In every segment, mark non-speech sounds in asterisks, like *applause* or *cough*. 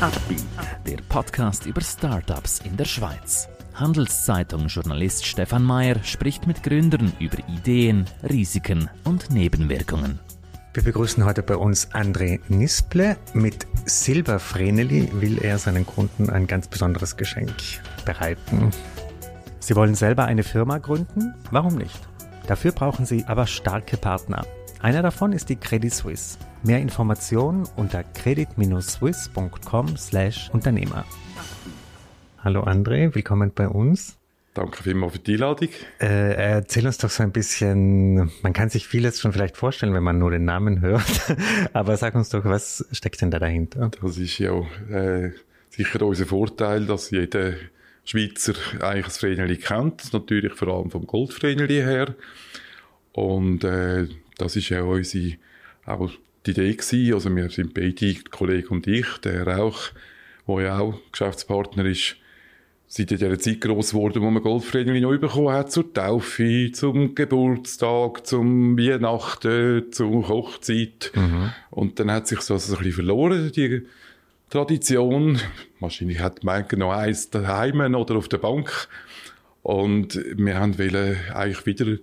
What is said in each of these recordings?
Upbeat, der Podcast über Startups in der Schweiz. Handelszeitung-Journalist Stefan Mayer spricht mit Gründern über Ideen, Risiken und Nebenwirkungen. Wir begrüßen heute bei uns André Nisple. Mit Silbervreneli will er seinen Kunden ein ganz besonderes Geschenk bereiten. Sie wollen selber eine Firma gründen? Warum nicht? Dafür brauchen Sie aber starke Partner. Einer davon ist die Credit Suisse. Mehr Informationen unter credit-swiss.com/Unternehmer. Hallo André, willkommen bei uns. Danke vielmals für die Einladung. Äh, erzähl uns doch so ein bisschen, man kann sich vieles schon vielleicht vorstellen, wenn man nur den Namen hört, *laughs* aber sag uns doch, was steckt denn da dahinter? Das ist ja äh, sicher unser Vorteil, dass jeder Schweizer eigentlich das Vreneli kennt, natürlich vor allem vom Goldvreneli her. Und äh, das ist ja unsere auch die Idee gewesen. Also wir sind beide, Kollege und ich, der auch, der ja auch Geschäftspartner ist, seit dieser Zeit gross geworden, wo man Goldvreneli noch bekommen hat, zur Taufe, zum Geburtstag, zum Weihnachten, zur Hochzeit. Mhm. Und dann hat sich das ein bisschen verloren, die Tradition. Wahrscheinlich hat man noch eins daheim oder auf der Bank. Und wir haben wollen eigentlich wieder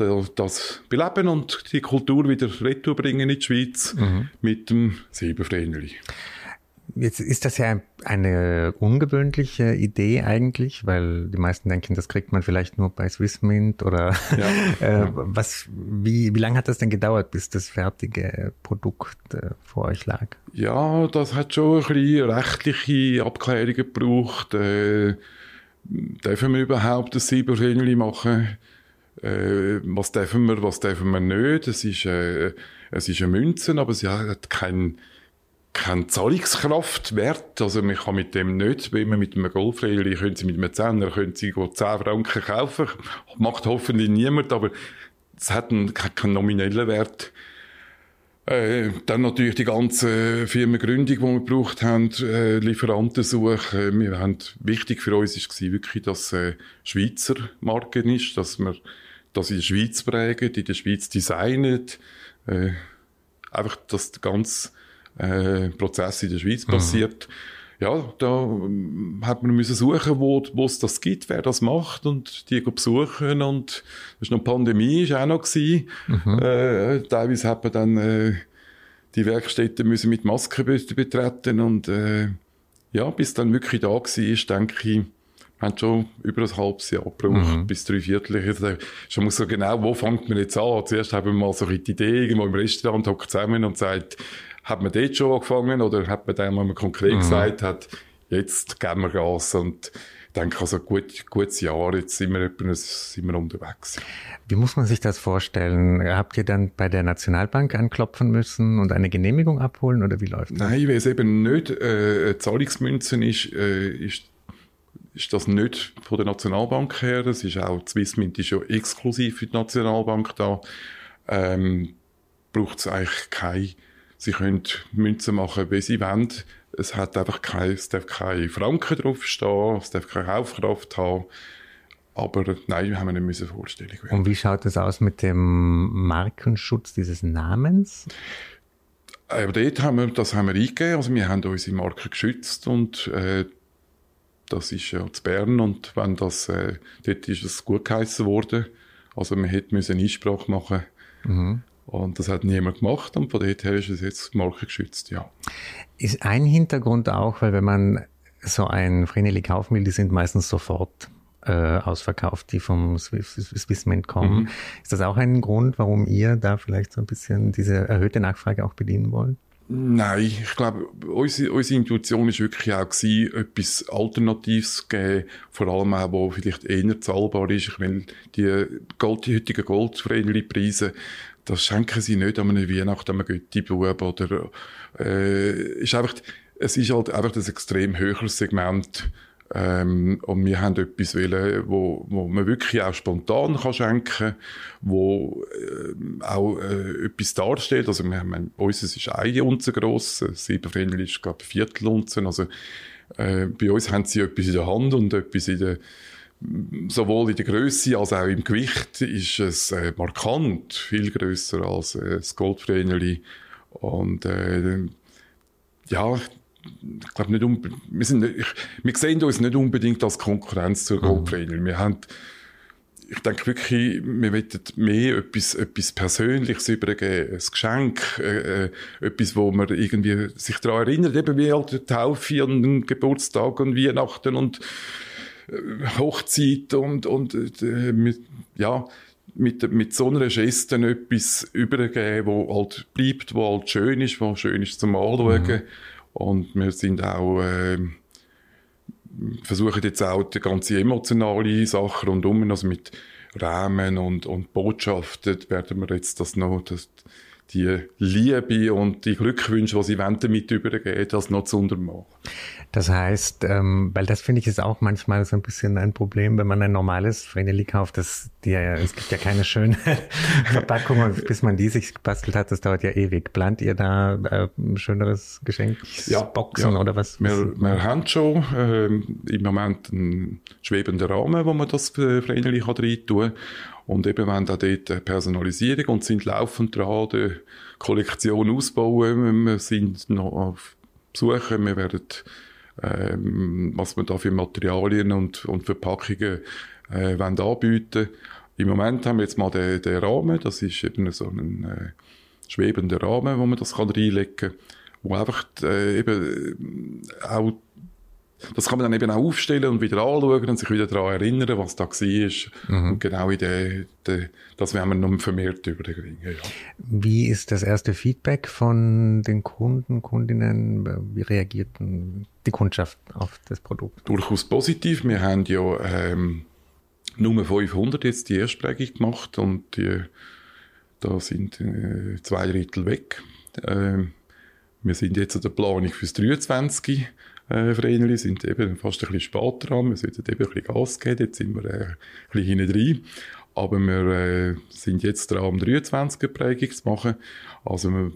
das beleben und die Kultur wieder retour bringen in die Schweiz mhm. mit dem Silbervreneli. Jetzt ist das ja eine ungewöhnliche Idee eigentlich, weil die meisten denken, das kriegt man vielleicht nur bei Swissmint oder ja, *laughs* äh, was, wie, wie lange hat das denn gedauert, bis das fertige Produkt äh, vor euch lag? Ja, das hat schon ein bisschen rechtliche Abklärungen gebraucht. Äh, dürfen wir überhaupt das Silbervreneli machen? Äh, was dürfen wir, was dürfen wir nicht? Es ist, äh, es ist eine Münze, aber sie hat keinen kein Zahlungskraftwert. Also man kann mit dem nicht, wie man mit einem Golfrädchen, können Sie mit einem Zehner, können Sie 10 Franken kaufen. Macht hoffentlich niemand, aber es hat einen, keinen nominellen Wert. Äh, dann natürlich die ganze Firmengründung, die wir gebraucht haben, äh, Lieferantensuche. Wir haben, wichtig für uns war wirklich, dass äh, Schweizer Marken ist, dass wir das in der Schweiz prägen, in der Schweiz designen. Äh, einfach, dass der ganze äh, Prozess in der Schweiz mhm. passiert. Ja, da ähm, hat man müssen suchen, wo, wo es das gibt, wer das macht und die besuchen und das ist noch Pandemie, ist auch noch gewesen. Mhm. Äh, teilweise hat man dann äh, die Werkstätten müssen mit Masken betreten und äh, ja, bis dann wirklich da war, denke ich, haben schon über ein halbes Jahr gebraucht, mhm. bis drei Viertel. Ich muss so genau, wo fängt man jetzt an? Zuerst haben wir mal so die Idee, irgendwo im Restaurant hockt zusammen und sagt, hat man dort schon angefangen oder hat man dann mal konkret mhm. gesagt, hat, jetzt geben wir Gas und denke, also gut, gutes Jahr, jetzt sind wir, sind wir unterwegs. Wie muss man sich das vorstellen? Habt ihr dann bei der Nationalbank anklopfen müssen und eine Genehmigung abholen oder wie läuft das? Nein, weil es eben nicht äh, Zahlungsmünzen ist, äh, ist ist das nicht von der Nationalbank her. Das ist auch, Swissmint ist ja exklusiv für die Nationalbank da. Ähm, braucht es eigentlich keine, sie können Münzen machen, wie sie wollen. Es hat einfach kein, es darf keine Franken draufstehen, es darf keine Kaufkraft haben. Aber nein, wir haben eine müssen Vorstellung. Und wie schaut es aus mit dem Markenschutz dieses Namens? Aber dort haben wir, das haben wir eingegeben. Also wir haben unsere Marke geschützt und äh, das ist ja zu Bern und wenn das, äh, dort ist es gut geheissen worden. Also man hätte müssen Einsprache machen mhm. Und das hat niemand gemacht und von dort her ist es jetzt markengeschützt, ja. Ist ein Hintergrund auch, weil wenn man so ein Vreneli kaufen will, die sind meistens sofort äh, ausverkauft, die vom Swissmint kommen. Mhm. Ist das auch ein Grund, warum ihr da vielleicht so ein bisschen diese erhöhte Nachfrage auch bedienen wollt? Nein, ich glaube, unsere, unsere Intuition war wirklich auch gewesen, etwas Alternatives zu geben, vor allem auch, wo vielleicht eher zahlbar ist. Ich meine, die, Gold, die heutigen Goldvreneli-Preise, das schenken sie nicht an einer Weihnachten, an einem Götti-Bub oder, äh, ist einfach, es ist halt einfach ein extrem höheres Segment, ähm, und wir haben etwas wollen, wo, wo man wirklich auch spontan kann schenken wo äh, auch äh, etwas darstellt. Also wir haben, uns ist eine Unze gross, Silberfähnchen ist glaube ich Viertelunzen. Also äh, bei uns haben sie etwas in der Hand und etwas in der sowohl in der Größe als auch im Gewicht ist es äh, markant viel größer als äh, das Goldvreneli und äh, ja ich glaube nicht wir, sind nicht, ich, wir sehen uns nicht unbedingt als Konkurrenz zur Goldtrainer. Mhm. Wir haben ich denke wirklich, wir wollen mehr etwas, etwas Persönliches übergeben, ein Geschenk, äh, äh, etwas, wo man irgendwie sich daran erinnert, eben wie halt die Taufe und Geburtstag und Weihnachten und äh, Hochzeit und, und äh, mit, ja, mit, mit so einer Geste etwas übergeben, wo halt bleibt, wo halt schön ist, wo schön ist zum Anschauen. Mhm. Und wir sind auch, äh, versuchen jetzt auch die ganze emotionale Sache rundum, also mit Rahmen und, und Botschaften, werden wir jetzt das noch, das, die Liebe und die Glückwünsche, die sie wollen, damit übergeben, das noch zu untermachen. Das heißt, ähm, weil das finde ich ist auch manchmal so ein bisschen ein Problem, wenn man ein normales Vreneli kauft, das, die, es gibt ja keine schöne *laughs* Verpackung, bis man die sich gebastelt hat, das dauert ja ewig. Plant ihr da äh, ein schöneres Geschenk? Ja, Boxen ja. oder was? Wir, wir haben schon äh, im Moment einen schwebenden Rahmen, wo man das Vreneli rein tun kann. Und eben, haben auch dort Personalisierung und sind laufend dran, die Kollektion ausbauen. Wir sind noch auf Besuche. Wir werden, ähm, was wir da für Materialien und, und Verpackungen äh, wollen anbieten Im Moment haben wir jetzt mal den, den Rahmen. Das ist eben so ein äh, schwebender Rahmen, wo man das kann reinlegen kann. Wo einfach äh, eben auch das kann man dann eben auch aufstellen und wieder anschauen und sich wieder daran erinnern, was da war. Mhm. Und genau in der, der, das werden wir noch vermehrt überbringen. Ja. Wie ist das erste Feedback von den Kunden, Kundinnen? Wie reagiert die Kundschaft auf das Produkt? Durchaus positiv. Wir haben ja ähm, Nummer 500 jetzt die Erstprägung gemacht und die, da sind äh, zwei Drittel weg. Ähm, wir sind jetzt an der Planung fürs 23 äh, Vereine sind eben fast ein bisschen spät dran. Wir sollten eben ein bisschen Gas geben. Jetzt sind wir äh, ein bisschen hinten drin. Aber wir äh, sind jetzt dran, um 23 er Prägung zu machen. Also wir,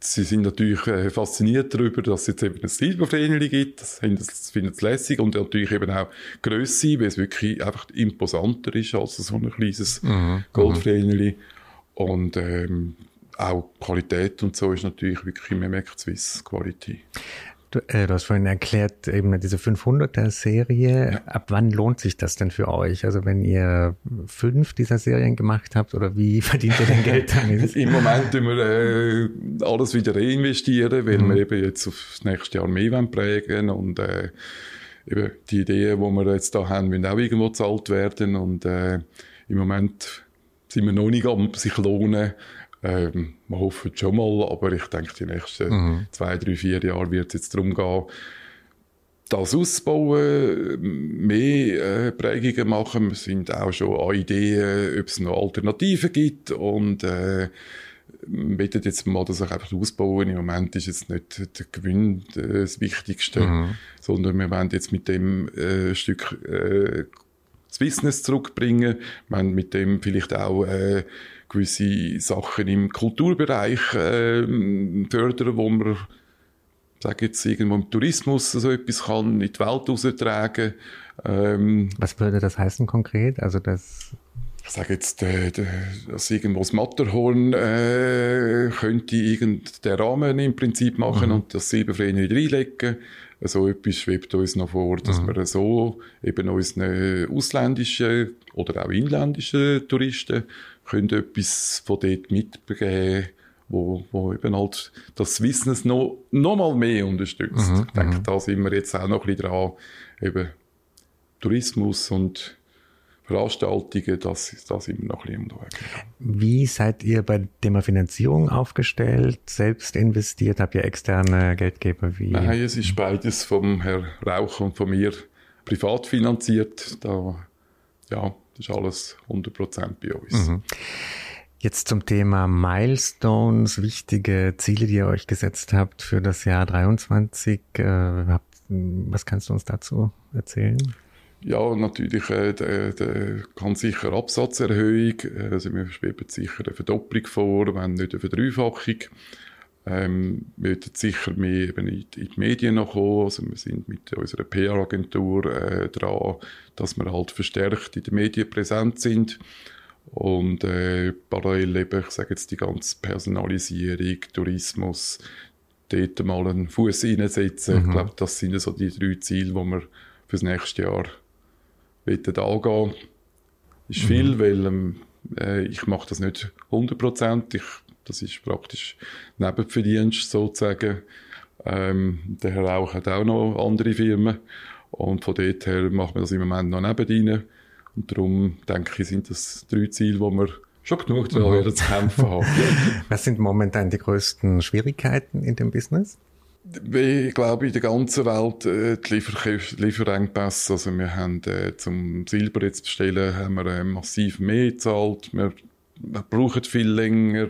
sie sind natürlich äh, fasziniert darüber, dass es jetzt eben ein Silbervreneli gibt. Das, das finden sie lässig. Und natürlich eben auch Grösse, weil es wirklich einfach imposanter ist als so ein kleines mhm. mhm. Goldvreneli. Und ähm, auch Qualität und so ist natürlich wirklich, man merkt Swiss Quality. Du, äh, du hast vorhin erklärt, eben diese 500er-Serie. Ja. Ab wann lohnt sich das denn für euch? Also wenn ihr fünf dieser Serien gemacht habt oder wie *laughs* verdient ihr denn Geld damit? *laughs* Im Moment tun wir äh, alles wieder reinvestieren, weil mhm. wir eben jetzt aufs nächste Jahr mehr prägen und äh, eben die Ideen, die wir jetzt da haben, müssen auch irgendwo gezahlt werden und äh, im Moment sind wir noch nicht am sich lohnen, ähm, wir hoffen schon mal, aber ich denke, die nächsten mhm. zwei, drei, vier Jahre wird es jetzt darum gehen, das ausbauen, mehr äh, Prägungen machen. Wir sind auch schon an Ideen, ob es noch Alternativen gibt und äh, wollen jetzt mal das auch einfach ausbauen. Im Moment ist jetzt nicht der Gewinn das Wichtigste, mhm. sondern wir wollen jetzt mit dem äh, Stück äh, das Business zurückbringen. Wollen mit dem vielleicht auch äh, gewisse Sachen im Kulturbereich äh, fördern, wo man sage jetzt irgendwo im Tourismus so etwas kann in die Welt raustragen. Ähm, Was würde das heißen konkret? Also das ich sage jetzt, äh, dass irgendwo das Matterhorn äh, könnte irgend den Rahmen im Prinzip machen mhm. und das Silberfreen wieder reinlegen. So etwas schwebt uns noch vor, dass mhm. wir so eben unseren ausländischen oder auch inländischen Touristen können etwas von dort mitgeben, wo, wo eben halt das Wissen noch, noch mal mehr unterstützt. Mhm, ich denke, mhm. da sind wir jetzt auch noch ein bisschen dran, eben Tourismus und Veranstaltungen, das, das sind wir noch ein bisschen unterwegs. Wie seid ihr bei Thema Finanzierung aufgestellt? Selbst investiert? Habt ihr externe Geldgeber? Wie? Nein, es ist beides vom Herrn Rauch und von mir privat finanziert. Da, ja, das ist alles 100% bei uns. Mhm. Jetzt zum Thema Milestones, wichtige Ziele, die ihr euch gesetzt habt für das Jahr 23. Äh, was kannst du uns dazu erzählen? Ja, natürlich äh, der, der ganz sicher Absatzerhöhung. Also wir schweben sicher eine Verdopplung vor, wenn nicht eine Verdreifachung. Ähm, wir werden sicher mehr eben in, die Medien noch kommen. Also wir sind mit unserer PR-Agentur äh, dran, dass wir halt verstärkt in den Medien präsent sind. Und äh, parallel eben, ich sage jetzt die ganze Personalisierung, Tourismus, dort mal einen Fuß reinsetzen. Mhm. Ich glaube, das sind so die drei Ziele, die wir fürs nächste Jahr angehen Ist mhm. viel, weil ähm, äh, ich mache das nicht 100 Das ist praktisch Nebenverdienst sozusagen. Ähm, der Herr Rauch hat auch noch andere Firmen. Und von dort her machen wir das im Moment noch nebenan. Und darum denke ich, sind das drei Ziele, die wir schon genug daran mhm. zu kämpfen haben. *laughs* Was sind momentan die größten Schwierigkeiten in dem Business? Ich glaube, in der ganzen Welt äh, die Liefer Lieferengpässe. Also wir haben äh, zum Silber jetzt bestellen, haben wir äh, massiv mehr gezahlt. Wir brauchen viel länger.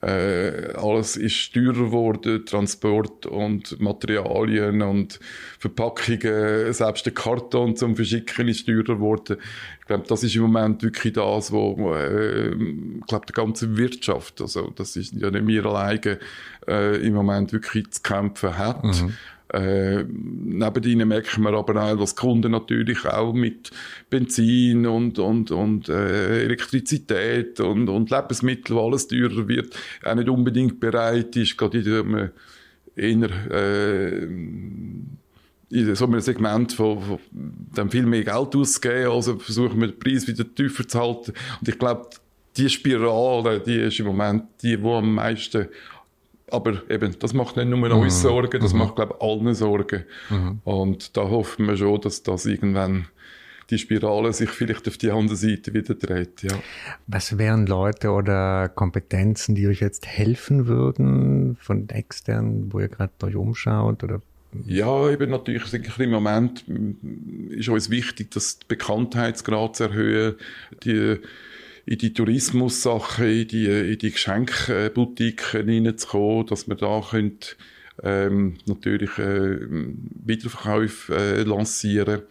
Äh, alles ist teurer geworden, Transport und Materialien und Verpackungen, selbst der Karton zum Verschicken ist teurer geworden. Ich glaube, das ist im Moment wirklich das, wo, äh, ich glaube, die ganze Wirtschaft, also das ist ja nicht wir alleine, äh, im Moment wirklich zu kämpfen hat. Mhm. Äh, neben merken wir aber auch, dass Kunden natürlich auch mit Benzin und, und, und äh, Elektrizität und, und Lebensmittel, wo alles teurer wird, auch nicht unbedingt bereit ist, gerade in dem eher, äh, in so einem Segment von, von dann viel mehr Geld auszugeben, also versuchen wir den Preis wieder tiefer zu halten. Und ich glaube, die Spirale, die ist im Moment die, die am meisten aber eben, das macht nicht nur mhm. uns Sorgen, das mhm. macht, glaube ich, allen Sorgen. Mhm. Und da hoffen wir schon, dass das irgendwann die Spirale sich vielleicht auf die andere Seite wieder dreht. Ja. Was wären Leute oder Kompetenzen, die euch jetzt helfen würden von extern, wo ihr gerade euch umschaut oder ja, eben natürlich im Moment ist uns wichtig, dass die Bekanntheitsgrad zu erhöhen, die in die Tourismus-Sachen, in die, in die Geschenkboutiquen reinzukommen, dass wir da können, ähm, natürlich äh, Wiederverkäufe äh, lancieren.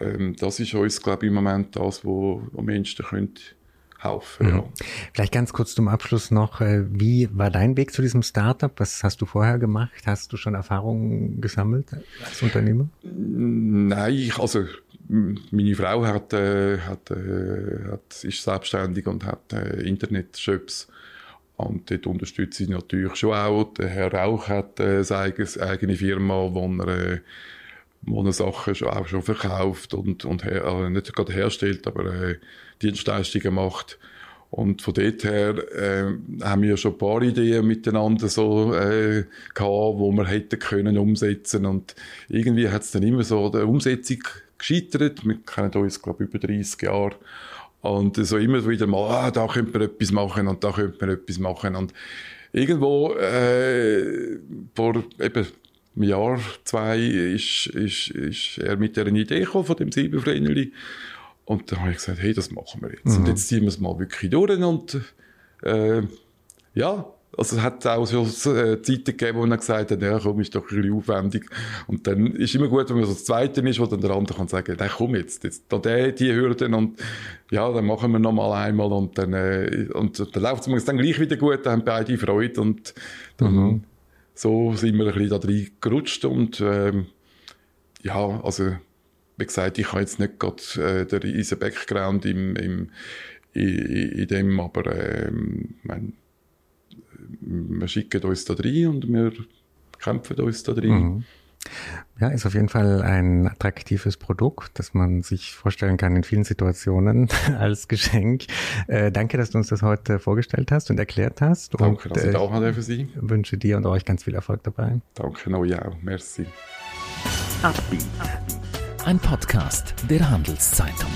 Ähm, Das ist uns, glaube ich, im Moment das, was am Menschen könnte helfen. Mhm. Ja. Vielleicht ganz kurz zum Abschluss noch, äh, wie war dein Weg zu diesem Startup? Was hast du vorher gemacht? Hast du schon Erfahrungen gesammelt als Unternehmer? Nein, ich, also meine Frau hat, äh, hat, äh, hat, ist selbstständig und hat äh, Internetshops. Und dort unterstütze ich natürlich schon auch. Der Herr Rauch hat äh, seine eigene Firma, wo er, äh, wo er Sachen auch schon verkauft und, und her, äh, nicht gerade herstellt, aber äh, Dienstleistungen macht. Und von dort her äh, haben wir schon ein paar Ideen miteinander so äh, gehabt, wo wir hätten können umsetzen. Und irgendwie hat es dann immer so die Umsetzung gescheitert. Wir kennen uns, glaube über 30 Jahre. Und so immer wieder mal, ah, da könnte man etwas machen und da könnte man etwas machen. Und irgendwo äh, vor eben einem Jahr, zwei, ist, ist, ist er mit dieser Idee gekommen, von dem Silbervreneli. Und dann habe ich gesagt, hey, das machen wir jetzt. Mhm. Und jetzt ziehen wir es mal wirklich durch. Und äh, ja, also es hat auch so äh, Zeiten gegeben, wo er gesagt hat, ja komm, ist doch ein bisschen aufwendig. Und dann ist immer gut, wenn man so das Zweite ist, wo dann der andere kann sagen, nein, komm jetzt, jetzt da die, die Hürden und ja, dann machen wir noch mal einmal und dann, äh, und dann läuft es dann gleich wieder gut, dann haben beide Freude und dann, mhm. So sind wir ein bisschen da drin gerutscht und ähm, ja, also wie gesagt, ich habe jetzt nicht gerade äh, den riesen Background im, im, in, in dem, aber ähm, mein, wir schicken uns da rein und wir kämpfen uns da drin. Mhm. Ja, ist auf jeden Fall ein attraktives Produkt, das man sich vorstellen kann in vielen Situationen *laughs* als Geschenk. Äh, danke, dass du uns das heute vorgestellt hast und erklärt hast. Danke, und, dass ich äh, auch hatte für Sie. wünsche dir und euch ganz viel Erfolg dabei. Danke, noch ja, merci. Ein Podcast der Handelszeitung.